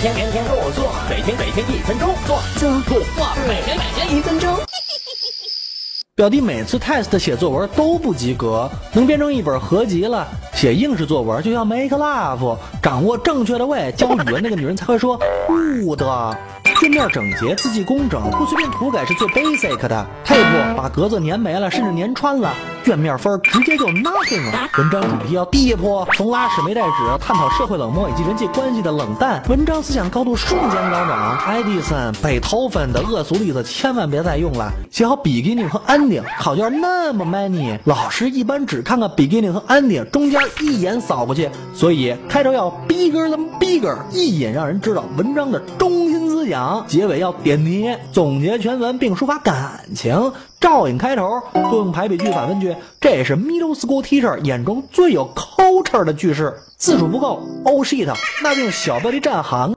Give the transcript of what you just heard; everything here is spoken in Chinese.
天天天天跟我做，每天每天一分钟，做。做。不做，每天每天一分钟。表弟每次 test 写作文都不及格，能编成一本合集了。写应试作文就要 make love，掌握正确的位，教语文那个女人才会说不的。卷面整洁，字迹工整，不随便涂改是最 basic 的。tape 把格子粘没了，甚至粘穿了，卷面分直接就 nothing 了。文章主题要 deep，从拉屎没带纸探讨社会冷漠以及人际关系的冷淡。文章思想高度瞬间高涨。Edison、贝多芬的恶俗例子千万别再用了。写好 beginning 和 ending，考卷那么 many，老师一般只看看 beginning 和 ending，中间一眼扫过去。所以开头要 bigger than bigger，一眼让人知道文章的中思想。结尾要点题，总结全文并抒发感情。照应开头，多用排比句、反问句，这是 middle school teacher 眼中最有 culture 的句式。字数不够，oh shit，那就用小标题占行。